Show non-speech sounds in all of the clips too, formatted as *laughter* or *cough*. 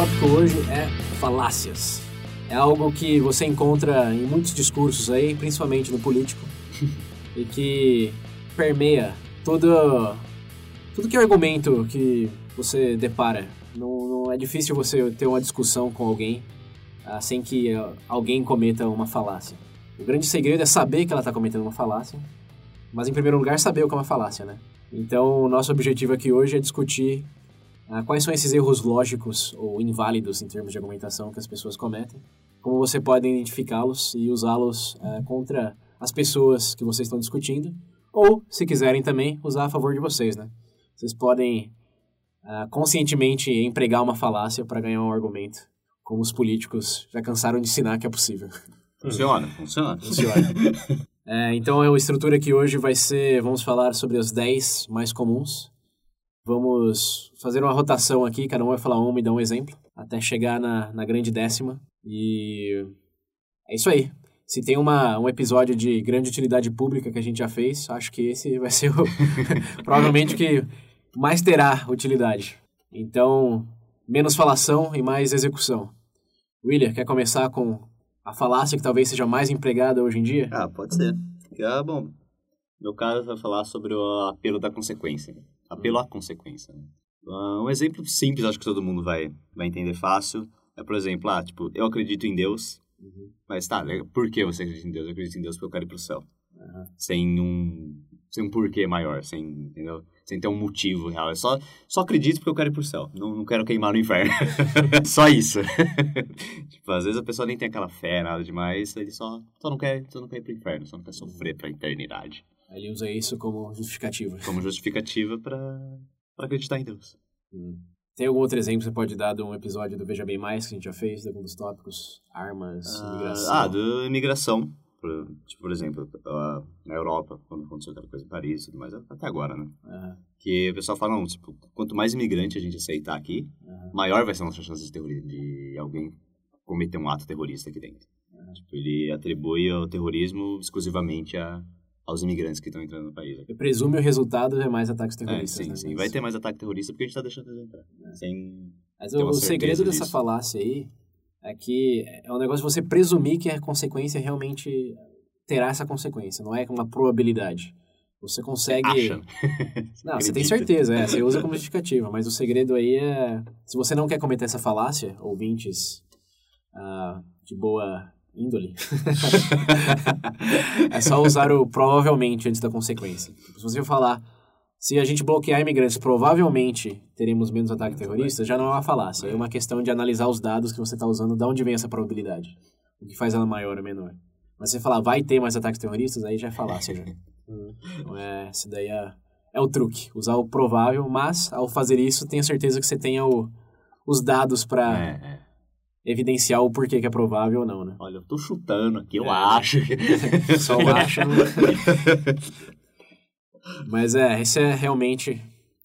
tópico hoje é falácias. É algo que você encontra em muitos discursos aí, principalmente no político, *laughs* e que permeia todo, tudo que é argumento que você depara. Não, não é difícil você ter uma discussão com alguém uh, sem que uh, alguém cometa uma falácia. O grande segredo é saber que ela está cometendo uma falácia, mas em primeiro lugar saber o que é uma falácia, né? Então, o nosso objetivo aqui hoje é discutir quais são esses erros lógicos ou inválidos em termos de argumentação que as pessoas cometem, como você pode identificá-los e usá-los contra as pessoas que vocês estão discutindo, ou, se quiserem também, usar a favor de vocês, né? Vocês podem uh, conscientemente empregar uma falácia para ganhar um argumento, como os políticos já cansaram de ensinar que é possível. Funciona, funciona. Funciona. *laughs* é, então, a estrutura aqui hoje vai ser, vamos falar sobre os 10 mais comuns. Vamos fazer uma rotação aqui, cada um vai falar uma e dar um exemplo, até chegar na, na grande décima. E é isso aí. Se tem uma, um episódio de grande utilidade pública que a gente já fez, acho que esse vai ser o, *laughs* provavelmente que mais terá utilidade. Então, menos falação e mais execução. William, quer começar com a falácia que talvez seja mais empregada hoje em dia? Ah, pode ser. Ah, bom, meu caso vai falar sobre o apelo da consequência. Apelo à consequência. Né? Uh, um exemplo simples, acho que todo mundo vai, vai entender fácil, é, por exemplo, ah, tipo, eu acredito em Deus, uhum. mas tá, por que você acredita em Deus? Eu acredito em Deus porque eu quero ir pro céu. Uhum. Sem um sem um porquê maior, sem, entendeu? Sem ter um motivo real. É só, só acredito porque eu quero ir pro céu. Não, não quero queimar no inferno. *laughs* só isso. *laughs* tipo, às vezes a pessoa nem tem aquela fé, nada demais. Ele só, só, não, quer, só não quer ir pro inferno, só não quer sofrer pra eternidade. Ele usa isso como justificativa. Como justificativa pra acreditar em Deus. Hum. Tem algum outro exemplo que você pode dar de um episódio do Veja Bem Mais que a gente já fez, de algum dos tópicos? Armas, ah, imigração? Ah, do imigração. Por, tipo, por exemplo, na Europa, quando aconteceu aquela coisa em Paris e tudo mais, até agora, né? Uhum. Que o pessoal fala, não, tipo, quanto mais imigrante a gente aceitar aqui, uhum. maior vai ser a nossa chance de, de alguém cometer um ato terrorista aqui dentro. Uhum. Tipo, ele atribui o terrorismo exclusivamente a, aos imigrantes que estão entrando no país. Eu presumo o resultado é mais ataques terroristas. É, sim, né? sim. Vai ter mais ataque terrorista porque a gente está deixando eles entrar. É. Sem Mas o, segredo dessa falácia aí é que é um negócio de você presumir que a consequência realmente terá essa consequência, não é uma probabilidade. Você consegue. Acha. *laughs* Não, você tem certeza, é, você usa como *laughs* justificativa, mas o segredo aí é. Se você não quer cometer essa falácia, ouvintes uh, de boa índole, *laughs* é só usar o provavelmente antes da consequência. Se você falar, se a gente bloquear imigrantes, provavelmente teremos menos ataques terroristas, já não é uma falácia. É uma questão de analisar os dados que você está usando, de onde vem essa probabilidade. O que faz ela maior ou menor. Mas você falar, vai ter mais ataques terroristas, aí já é falácia. Já. *laughs* então, é, isso daí é, é o truque. Usar o provável, mas ao fazer isso, tenha certeza que você tenha o, os dados para é, é. Evidenciar o porquê que é provável ou não, né? Olha, eu tô chutando aqui, eu é. acho. Só o *laughs* acho. Mas é, esse é realmente,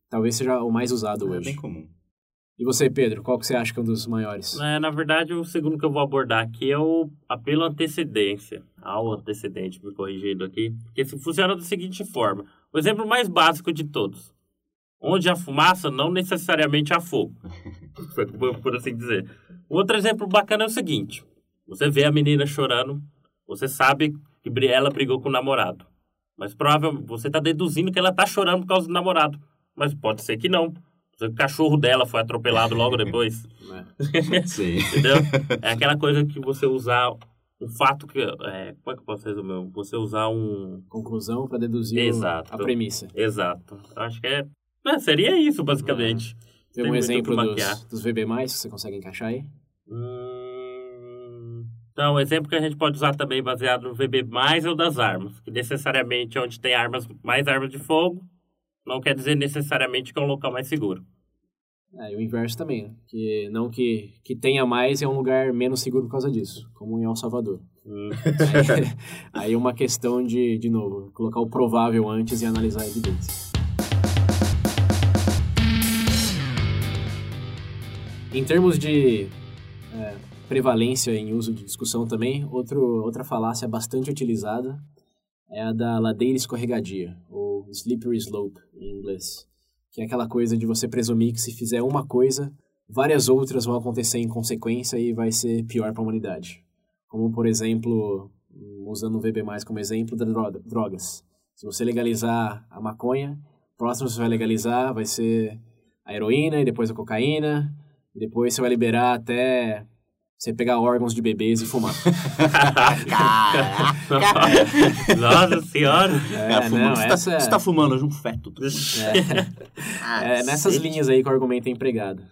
talvez seja o mais usado é hoje. É bem comum. E você, Pedro, qual que você acha que é um dos maiores? É, na verdade, o segundo que eu vou abordar aqui é o apelo à antecedência, ao antecedente, me corrigindo aqui, porque funciona da seguinte forma. O exemplo mais básico de todos. Onde há fumaça, não necessariamente há fogo, *laughs* por assim dizer. Outro exemplo bacana é o seguinte. Você vê a menina chorando, você sabe que ela brigou com o namorado. Mas provavelmente você está deduzindo que ela está chorando por causa do namorado. Mas pode ser que não. O cachorro dela foi atropelado logo depois. *laughs* É. *laughs* Sim. Entendeu? É aquela coisa que você usar um fato que. É, como é que eu posso resumir? Você usar um. Conclusão para deduzir Exato. a premissa. Exato. Acho que é. É seria isso, basicamente. Tem, Tem um exemplo dos, dos VB, que você consegue encaixar aí? Hum... Então, o exemplo que a gente pode usar também baseado no VB é o das armas. Que necessariamente onde tem armas, mais armas de fogo, não quer dizer necessariamente que é um local mais seguro. É, e o inverso também, né? que não que, que tenha mais é um lugar menos seguro por causa disso, como em El Salvador. Hum. *laughs* Aí, aí é uma questão de, de novo, colocar o provável antes e analisar a evidência. Em termos de é, prevalência em uso de discussão também, outro, outra falácia bastante utilizada é a da ladeira escorregadia, ou slippery slope em inglês, que é aquela coisa de você presumir que se fizer uma coisa, várias outras vão acontecer em consequência e vai ser pior para a humanidade. Como, por exemplo, usando o VB+, como exemplo, das drogas. Se você legalizar a maconha, próximo você vai legalizar vai ser a heroína e depois a cocaína, depois você vai liberar até você pegar órgãos de bebês e fumar. *laughs* Caraca! Nossa senhora! É, fumando, não, você, essa tá, é- você tá fumando hoje um feto. É, nessas linhas aí que o argumento é empregado.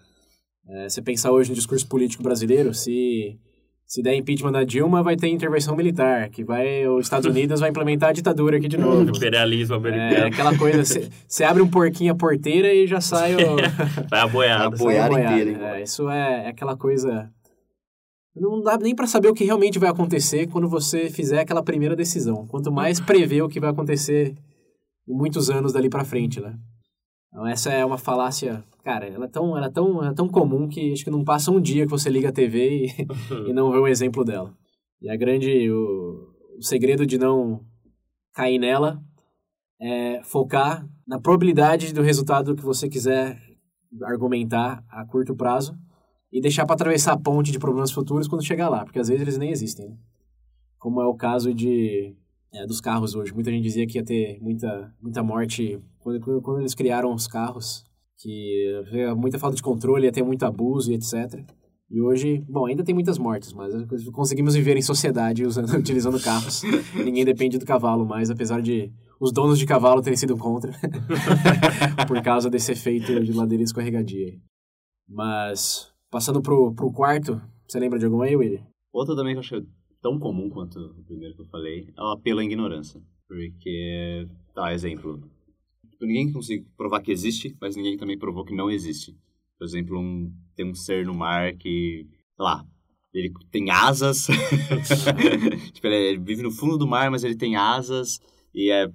É, você pensar hoje no discurso político brasileiro, se, se der impeachment da Dilma, vai ter intervenção militar, que vai, os Estados Unidos vai implementar a ditadura aqui de *laughs* novo. Imperialismo É americano. aquela coisa, você- abre um porquinho a porteira e já sai o... *laughs* Vai a boiada. A boiada inteira, hein? É, isso é, é aquela coisa... Não dá nem pra saber o que realmente vai acontecer quando você fizer aquela primeira decisão. Quanto mais prever o que vai acontecer em muitos anos dali pra frente, né? Então essa é uma falácia, cara, ela é tão, ela é tão, ela é tão comum que acho que não passa um dia que você liga a TV e, *laughs* e não vê um exemplo dela. E a grande, o, o segredo de não cair nela é focar na probabilidade do resultado que você quiser argumentar a curto prazo e deixar para atravessar a ponte de problemas futuros quando chegar lá, porque às vezes eles nem existem. Né? Como é o caso de é, dos carros hoje. Muita gente dizia que ia ter muita, muita morte quando, quando eles criaram os carros, que havia muita falta de controle, ia ter muito abuso e etc. E hoje, bom, ainda tem muitas mortes, mas conseguimos viver em sociedade *laughs* usando, utilizando carros. Ninguém depende do cavalo mais, apesar de os donos de cavalo terem sido contra *laughs* por causa desse efeito de ladeira escorregadia. Mas, passando pro, pro quarto, você lembra de alguma aí, William? Outra também que eu acho tão comum quanto o primeiro que eu falei é o apelo à ignorância. Porque, tá, exemplo, ninguém consegue provar que existe, mas ninguém também provou que não existe. Por exemplo, um, tem um ser no mar que, sei lá, ele tem asas. *laughs* tipo, ele, ele vive no fundo do mar, mas ele tem asas e é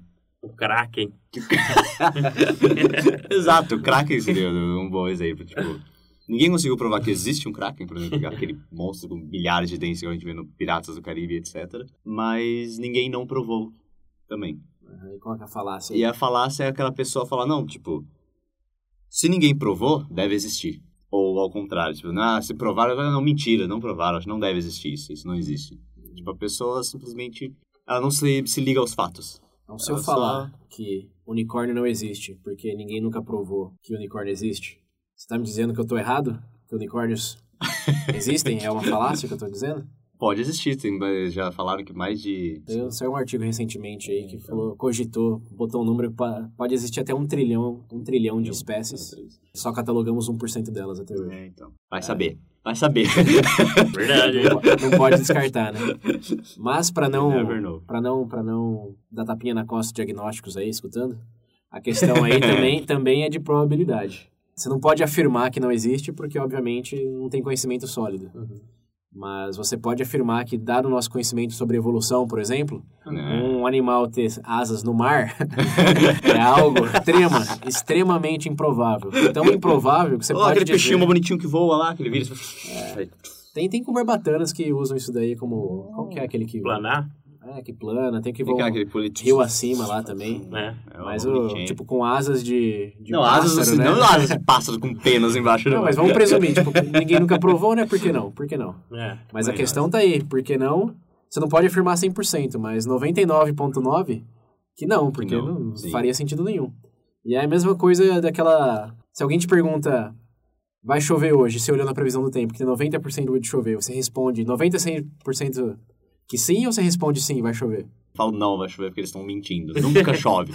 O Kraken. *laughs* Exato, o Kraken seria um bom exemplo. Tipo, ninguém conseguiu provar que existe um Kraken, por exemplo, aquele monstro com bilhares de dentes que a gente vê no Piratas do Caribe, etc. Mas ninguém não provou também. Aí qual é a falácia? E a falácia é aquela pessoa falar, não, tipo, se ninguém provou, deve existir. Ou ao contrário, tipo, ah, se provaram, não, mentira, não provaram, não deve existir isso, isso não existe. Tipo, a pessoa simplesmente, ela não se, se liga aos fatos. Então, se eu Ela só- falar que unicórnio não existe, porque ninguém nunca provou que unicórnio existe, você tá me dizendo que eu tô errado? Que unicórnios *laughs* existem? É uma falácia que eu tô dizendo? Pode existir, tem, mas já falaram que mais de... Eu saiu um artigo recentemente aí que falou, cogitou, botou um número, pa- pode existir até um trilhão, um trilhão de espécies, só catalogamos 1% delas até hoje. É, então. Vai saber. Vai saber. *laughs* Verdade. Não não pode descartar, né? Mas para não, know. para não, para não dar tapinha na costa de diagnósticos aí, escutando, a questão aí também, *laughs* também é de probabilidade. Você não pode afirmar que não existe porque, obviamente, não tem conhecimento sólido. Mas você pode afirmar que, dado o nosso conhecimento sobre evolução, por exemplo, Né? um animal ter asas no mar *laughs* é algo extrema, extremamente improvável. Tão improvável que você Ó, pode aquele dizer... peixinho bonitinho que voa lá, aquele vírus. Tem, tem com barbatanas que usam isso daí como... Qual que é aquele que... Planar, É, que plana, tem que voar rio acima lá também. né? É, Mas, o, tipo, com asas de, de Não, asas pássaro, assim, né? não asas de pássaro com penas embaixo, não. Não, mas vamos presumir, tipo, ninguém nunca provou, né? Por que não? Por que não? É. Mas a questão tá aí, por que não? Você não pode afirmar 100%, mas 99.9% que não, porque não, não, sim. faria sentido nenhum. E é a mesma coisa daquela... Se alguém te pergunta, vai chover hoje, você olhou na previsão do tempo, que tem 90% de chover, você responde 90% que sim ou você responde sim, vai chover? Falo, não, vai chover porque eles estão mentindo. Nunca *laughs* chove.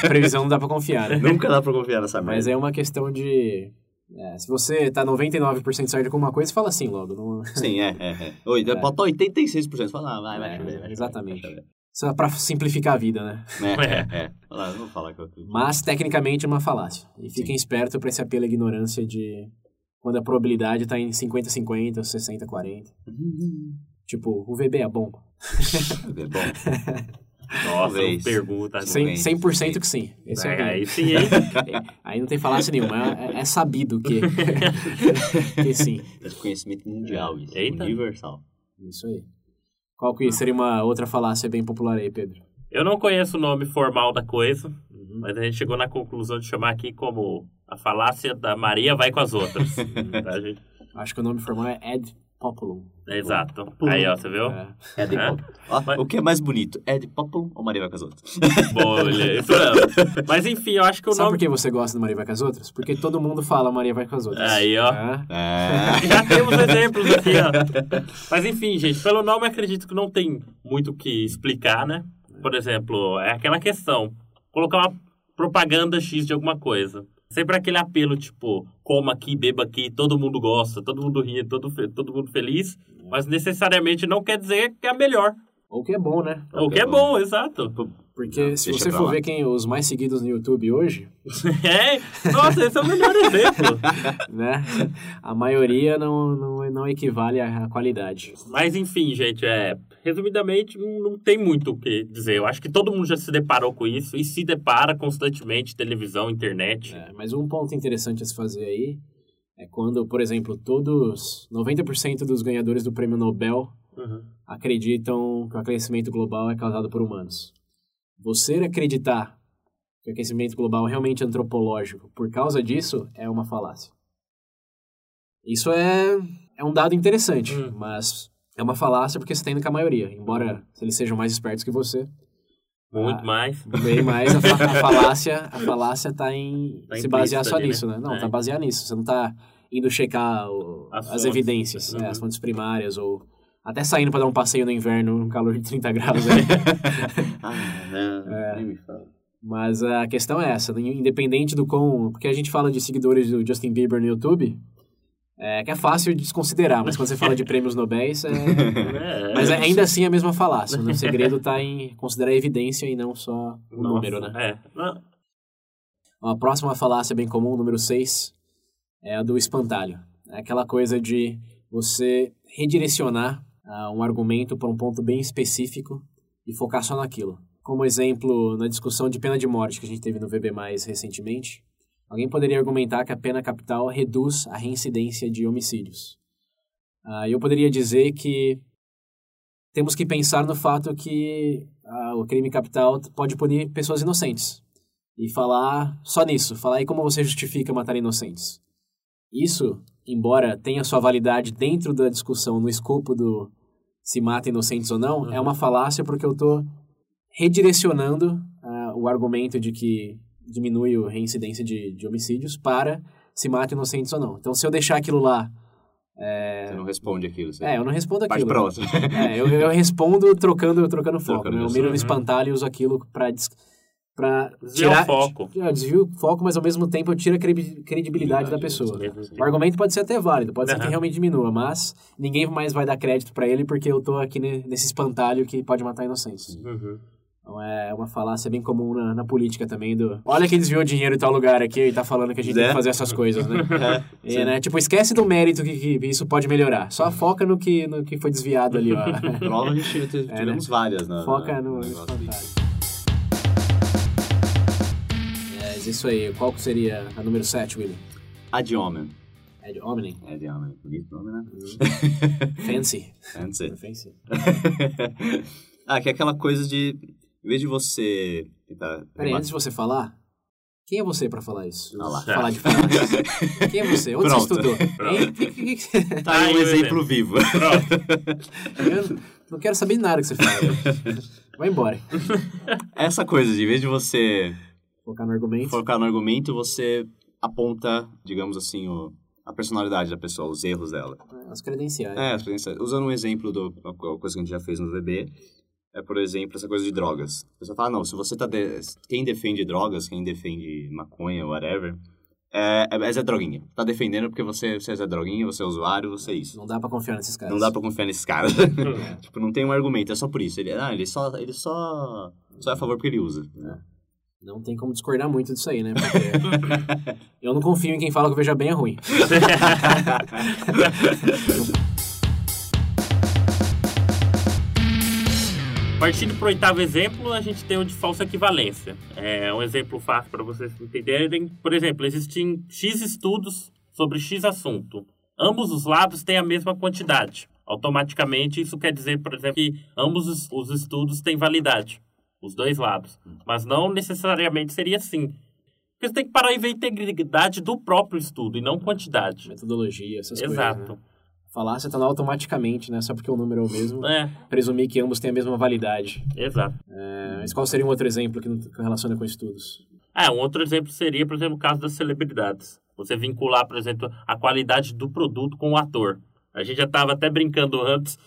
Previsão não dá pra confiar, né? Nunca dá pra confiar nessa merda. Mas é uma questão de. é, se você tá 99% certo com uma coisa, fala assim logo. Não... *laughs* Sim, é, é, é. Oi, É. Bota 86%. Fala, ah, vai, vai É, chover. vai chover, exatamente. vai chover. Só pra simplificar a vida, né? É, *laughs* é. é. Lá, não vou falar que eu. Mas, tecnicamente, é uma falácia. E fiquem espertos pra esse apelo à ignorância de quando a probabilidade tá em 50-50 ou 60-40. Tipo, o VB é bom. *laughs* É bom. Nossa, Talvez. pergunta. Sim. 100%, 100% que sim. Esse é, o aí sim, hein? *laughs* Aí não tem falácia nenhuma. É, é sabido que, *laughs* que sim. É de conhecimento mundial isso. Eita. Universal. Isso aí. Qual que seria uma outra falácia bem popular aí, Pedro? Eu não conheço o nome formal da coisa, Uhum. mas a gente chegou na conclusão de chamar aqui como a falácia da Maria vai com as outras. Tá, gente? Acho que o nome formal é Ed Populum. É exato. Aí, ó, você viu? É. É? Popple. Ó, Mas- O que é mais bonito? Ed Popple ou Maria vai com as outras? *laughs* Bolha, isso mesmo. Mas enfim, eu acho que o Sabe por nome. que você gosta do Maria vai com as outras? Porque todo mundo fala Maria vai com as outras. Aí, ó. É. É. *laughs* Já temos exemplos aqui, ó. Mas enfim, gente, pelo nome acredito que não tem muito o que explicar, né? Por exemplo, é aquela questão: colocar uma propaganda X de alguma coisa. Sempre aquele apelo, tipo, coma aqui, beba aqui, todo mundo gosta, todo mundo ri, todo, todo mundo feliz, mas necessariamente não quer dizer que é a melhor. Ou que é bom, né? O que é bom, exato. Porque Não, se você for lá. ver quem os mais seguidos no YouTube hoje, *laughs* É, nossa, esse é o melhor exemplo. *laughs* né? A maioria não, não, não equivale à qualidade. Mas enfim, gente, é, resumidamente, não não tem muito o que dizer. Eu acho que todo mundo já se deparou com isso e se depara constantemente, televisão, internet. É, mas um ponto interessante a se fazer aí é quando, por exemplo, todos, 90% dos ganhadores do prêmio Nobel Uhum. acreditam que o aquecimento global é causado por humanos. Você acreditar que o aquecimento global é realmente antropológico por causa disso é uma falácia. Isso é, é um dado interessante, Hum. mas é uma falácia porque você está indo com a maioria. Embora eles sejam mais espertos que você, Muito Ah. mais. bem mais a, fa- a falácia a falácia tá em Tá se basear só ali, nisso, né? né? Não, É. tá baseado nisso. Você não tá indo checar o- As as, evidências, né? Uhum. as fontes primárias ou até saindo para dar um passeio no inverno, no calor de 30 graus. *laughs* Ah, não. É. Nem me fala. Mas a questão é essa, independente do quão... Porque a gente fala de seguidores do Justin Bieber no YouTube, é que é fácil de desconsiderar, mas quando você fala de *laughs* prêmios Nobéis, é... É, mas é ainda assim a mesma falácia. O segredo está em considerar a evidência e não só o Nossa, número, né? É. Não, A próxima falácia bem comum, número 6, é a do espantalho. É aquela coisa de você redirecionar ah, um argumento para um ponto bem específico e focar só naquilo. Como exemplo, na discussão de pena de morte que a gente teve no VB Mais recentemente, alguém poderia argumentar que a pena capital reduz a reincidência de homicídios. Ah, eu poderia dizer que temos que pensar no fato que ah, o crime capital pode punir pessoas inocentes e falar só nisso, falar aí como você justifica matar inocentes. Isso, embora tenha sua validade dentro da discussão, no escopo do se mata inocentes ou não, é uma falácia porque eu estou redirecionando ah, o argumento de que diminui a reincidência de, de homicídios para se mata inocentes ou não. Então, se eu deixar aquilo lá... Você não responde aquilo. Você É, eu não respondo aquilo. pra outra. É, eu, eu respondo trocando, trocando foco. Trocando né? Eu miro no Uhum. espantalho e uso aquilo pra, des- pra Desviar tirar... o foco. Eu desvio o foco, mas ao mesmo tempo eu tiro a credi- credibilidade da pessoa. O argumento pode ser até válido, pode ser que realmente diminua, mas ninguém mais vai dar crédito pra ele porque eu tô aqui ne- nesse espantalho que pode matar inocentes. Uhum. Então é uma falácia bem comum na, na política também do... Olha que desviou dinheiro em tal lugar aqui e tá falando que a gente tem É. que fazer essas coisas, né? *laughs* É, E, né? Tipo, esquece do mérito que, que isso pode melhorar. Só foca no que, no que foi desviado ali, ó. *laughs* Prova a gente tive- É, tivemos várias, né? Foca no, no espantalho. Isso aí. Qual que seria a número 7, William? Ad hominem. É de Omni. Ad hominem. Bonito nome, né? *laughs* Fancy. Fancy. Fancy. *laughs* ah, que é aquela coisa de... Em vez de você tentar... Peraí, antes de você falar, quem é você pra falar isso? Ah lá. Falar de falácias. *laughs* Quem é você? Onde Pronto. você estudou? Pronto. Que- Tá aí um exemplo vivo. Eu não quero saber nada que você fala. Vai embora. Essa coisa de, em vez de você Focar no argumento. focar no argumento, você aponta, digamos assim, o, a personalidade da pessoa, os erros dela. As credenciais. É, as credenciais. usando um exemplo co- coisa que a gente já fez no VB, é, por exemplo, essa coisa de drogas. A pessoa fala, não, se você tá... De... Quem defende drogas, quem defende maconha, whatever, É, é, mas é droguinha. Tá defendendo porque você, você é droguinha, você é usuário, você é isso. Não dá pra confiar nesses caras. Não dá pra confiar nesses caras. *laughs* tipo, não tem um argumento, é só por isso. Ele, ah, ele só, ele só, só é a favor porque ele usa. Não tem como discordar muito disso aí, né? Porque *laughs* eu não confio em quem fala que Veja Bem é ruim. *laughs* Partindo para o oitavo exemplo, a gente tem o de falsa equivalência. É um exemplo fácil para vocês entenderem. Por exemplo, existem X estudos sobre X assunto. Ambos os lados têm a mesma quantidade. Automaticamente, isso quer dizer, por exemplo, que ambos os, os estudos têm validade. Os dois lados. Mas não necessariamente seria assim. Porque você tem que parar e ver a integridade do próprio estudo e não quantidade. Metodologia, essas Exato. coisas. Né? Falácia tá lá automaticamente, né? Só porque o número é o mesmo. É, Presumir que ambos têm a mesma validade. exato. É, mas qual seria um outro exemplo que relaciona com estudos? Ah, um outro exemplo seria, por exemplo, o caso das celebridades. Você vincular, por exemplo, a qualidade do produto com o ator. A gente já estava até brincando antes,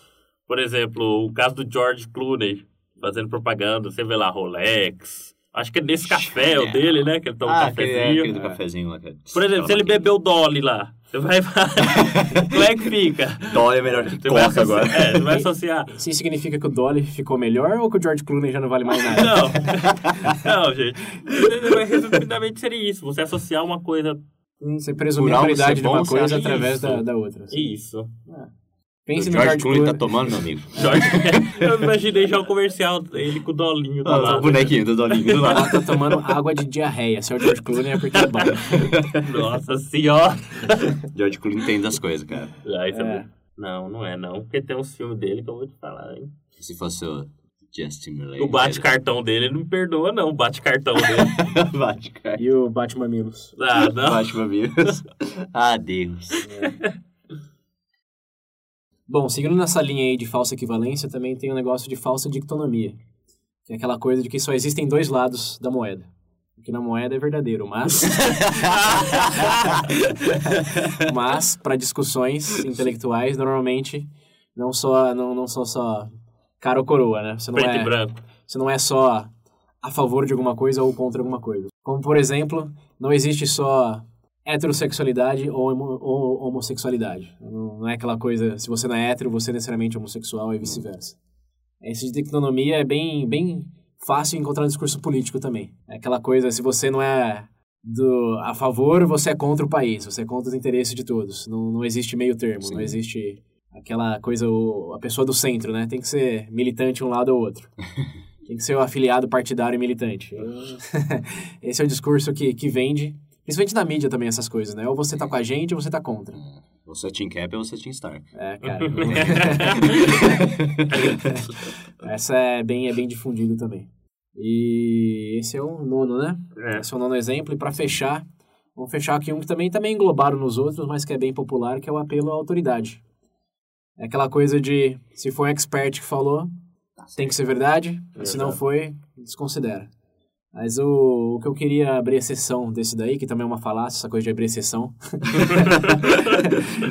por exemplo, o caso do George Clooney, fazendo propaganda, você vê lá Rolex. Acho que é nesse café o dele, né? Que ele toma um ah, é, cafezinho. aquele do cafezinho lá. é- Por exemplo, se ele bebeu Dolly lá, você vai. *laughs* Como é que fica? Dolly é melhor que Você vai Coca associar, agora. É, você vai associar. Isso significa que o Dolly ficou melhor ou que o George Clooney já não vale mais nada? Não, *laughs* não, gente. Mas resumidamente seria isso. Você associar uma coisa. Você presumir a qualidade de uma coisa através da, da outra. assim. Isso. Pense o no George George Clooney tá tomando, meu amigo. *laughs* Jorge, eu imaginei já o comercial, ele com o dolinho do Ah, o lado. bonequinho do Dolinho do lado. tá tomando água de diarreia. Se é o George Clooney é porque é bom. *laughs* Nossa senhora. George Clooney entende das coisas, cara. Ah, isso é É. Não, não é não. Porque tem uns filmes dele que eu vou te falar, hein? Se fosse o Justin Timberlake. O bate-cartão dele não me perdoa, não. O bate-cartão dele. *laughs* Bate, cara. E o Batman Mamilos. Ah, não. Bate, amigos. Adeus. Bom, seguindo nessa linha aí de falsa equivalência, também tem o negócio de falsa dictonomia. Que é aquela coisa de que só existem dois lados da moeda. O que na moeda é verdadeiro, mas... *laughs* mas, para discussões intelectuais, normalmente, não, só, não, não são só cara ou coroa, né? Você não Preto é... e branco. Você não é só a favor de alguma coisa ou contra alguma coisa. Como, por exemplo, não existe só heterossexualidade ou, ou homossexualidade. Não, é aquela coisa, se você não é hétero, você é necessariamente homossexual e vice-versa. Esse de dictonomia é bem, bem fácil encontrar no discurso político também. É aquela coisa, se você não é do, a favor, você é contra o país, você é contra os interesses de todos. Não, não existe meio termo, Sim. não existe aquela coisa, o, a pessoa do centro, né? Tem que ser militante um lado ou outro. *laughs* Tem que ser o afiliado partidário e militante. *laughs* Esse é o discurso que, que vende, principalmente na mídia também, essas coisas, né? Ou você tá com a gente ou você tá contra. Você é Team Cap ou você é Team Stark? É, cara. *laughs* Essa é bem, é bem difundido também. E esse é o nono, né? É. Esse é o nono exemplo. E para fechar, vamos fechar aqui um que também também englobaram nos outros, mas que é bem popular, que é o apelo à autoridade. É aquela coisa de, se foi um expert que falou, tem que ser verdade, e se não foi, desconsidera. Mas o, o que eu queria abrir exceção desse daí, que também é uma falácia, essa coisa de abrir exceção. *laughs*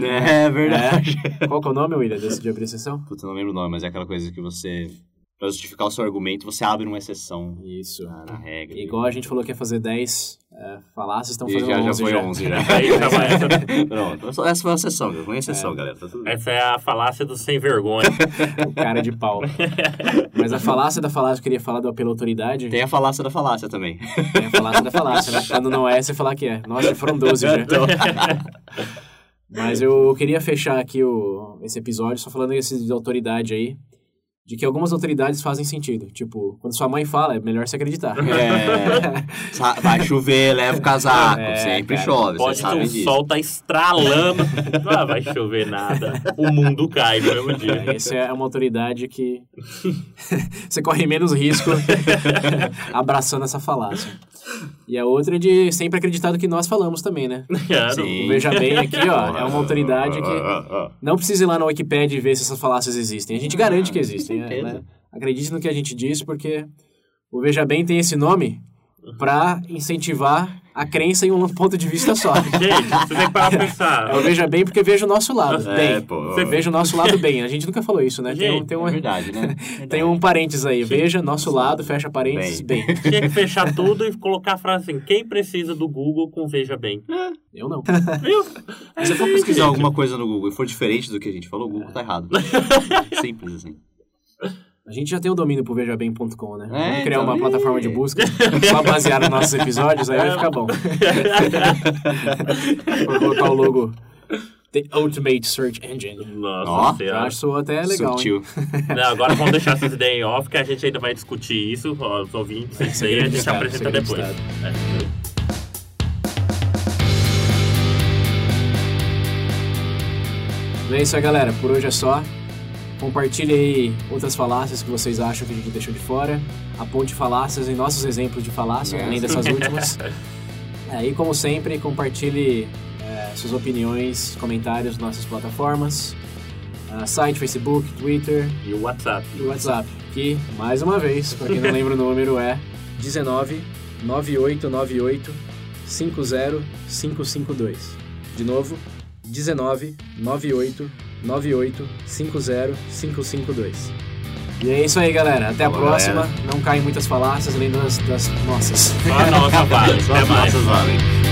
É verdade. Qual que é o nome, William, desse de abrir exceção? Puta, eu não lembro o nome, mas é aquela coisa que você... Pra justificar o seu argumento, você abre uma exceção Isso. na, na regra. Igual a gente falou que ia fazer 10 é, falácias, estão fazendo já, já 11 foi já. 11 *laughs* já. Aí chama essa, *laughs* Pronto, essa foi uma exceção, foi uma exceção, galera. Tá essa é a falácia do sem vergonha. O cara de pau. Mas a falácia da falácia, eu queria falar do apelo à autoridade. Tem a falácia da falácia também. Tem a falácia da falácia, né? Quando não é, você falar que é. Nossa, foram 12 já. Mas eu queria fechar aqui o, esse episódio só falando esse de autoridade aí. De que algumas autoridades fazem sentido. Tipo, quando sua mãe fala, é melhor você acreditar. É, *laughs* vai chover, leva o casaco. É, sempre cara. chove, Pode vocês que sabem o disso. sol tá estralando. Ah, vai chover nada. O mundo cai no mesmo dia. Essa é uma autoridade que *laughs* você corre menos risco *laughs* abraçando essa falácia. E a outra é de sempre acreditar no que nós falamos também, né? *laughs* Sim. O Veja Bem aqui, ó, é uma autoridade que Ah, *laughs* não precisa ir lá na Wikipedia e ver se essas falácias existem. A gente garante que existem. com certeza. né? Acredite no que a gente diz, porque o Veja Bem tem esse nome pra incentivar a crença em um ponto de vista só. *laughs* Gente, você tem que parar pra pensar. Eu veja bem porque vejo o nosso lado. É, bem. pô. Você veja o nosso lado bem. A gente nunca falou isso, né? Tem, um, Gente, tem, É uma, verdade, né? *laughs* tem um parênteses aí. Veja nosso lado, fecha parênteses, bem. Tinha que fechar tudo e colocar a frase assim: quem precisa do Google com Veja Bem? Eu não. Viu? Se você for pesquisar alguma coisa no Google e for diferente do que a gente falou, o Google tá errado. *laughs* Simples assim. A gente já tem o domínio pro vejabem.com, né? É, Vamos criar então, uma e- plataforma de busca só baseada nos nossos episódios, aí vai ficar bom. *laughs* Vou colocar o logo The Ultimate Search Engine. Nossa senhora. acho até legal? Sutil. *laughs* Não, agora vamos deixar essas ideias em off, que a gente ainda vai discutir isso, ó, os ouvintes, isso aí a gente Estado, apresenta depois. É. Então é isso aí, galera. Por hoje é só. Compartilhe aí outras falácias que vocês acham que a gente deixou de fora. Aponte falácias em nossos exemplos de falácia, É. além dessas últimas. *laughs* É, e como sempre, compartilhe é, suas opiniões, comentários nas nossas plataformas. Ah, site, Facebook, Twitter E o WhatsApp. e WhatsApp. Que, mais uma vez, para quem não lembra o número, é 19 9898 50552. De novo, 19 98 98 50552. E é isso aí, galera. Até a próxima. galera. Não caem muitas falácias além das, das nossas. Só a nossa *laughs* vale. Só Até as mais. nossas valem.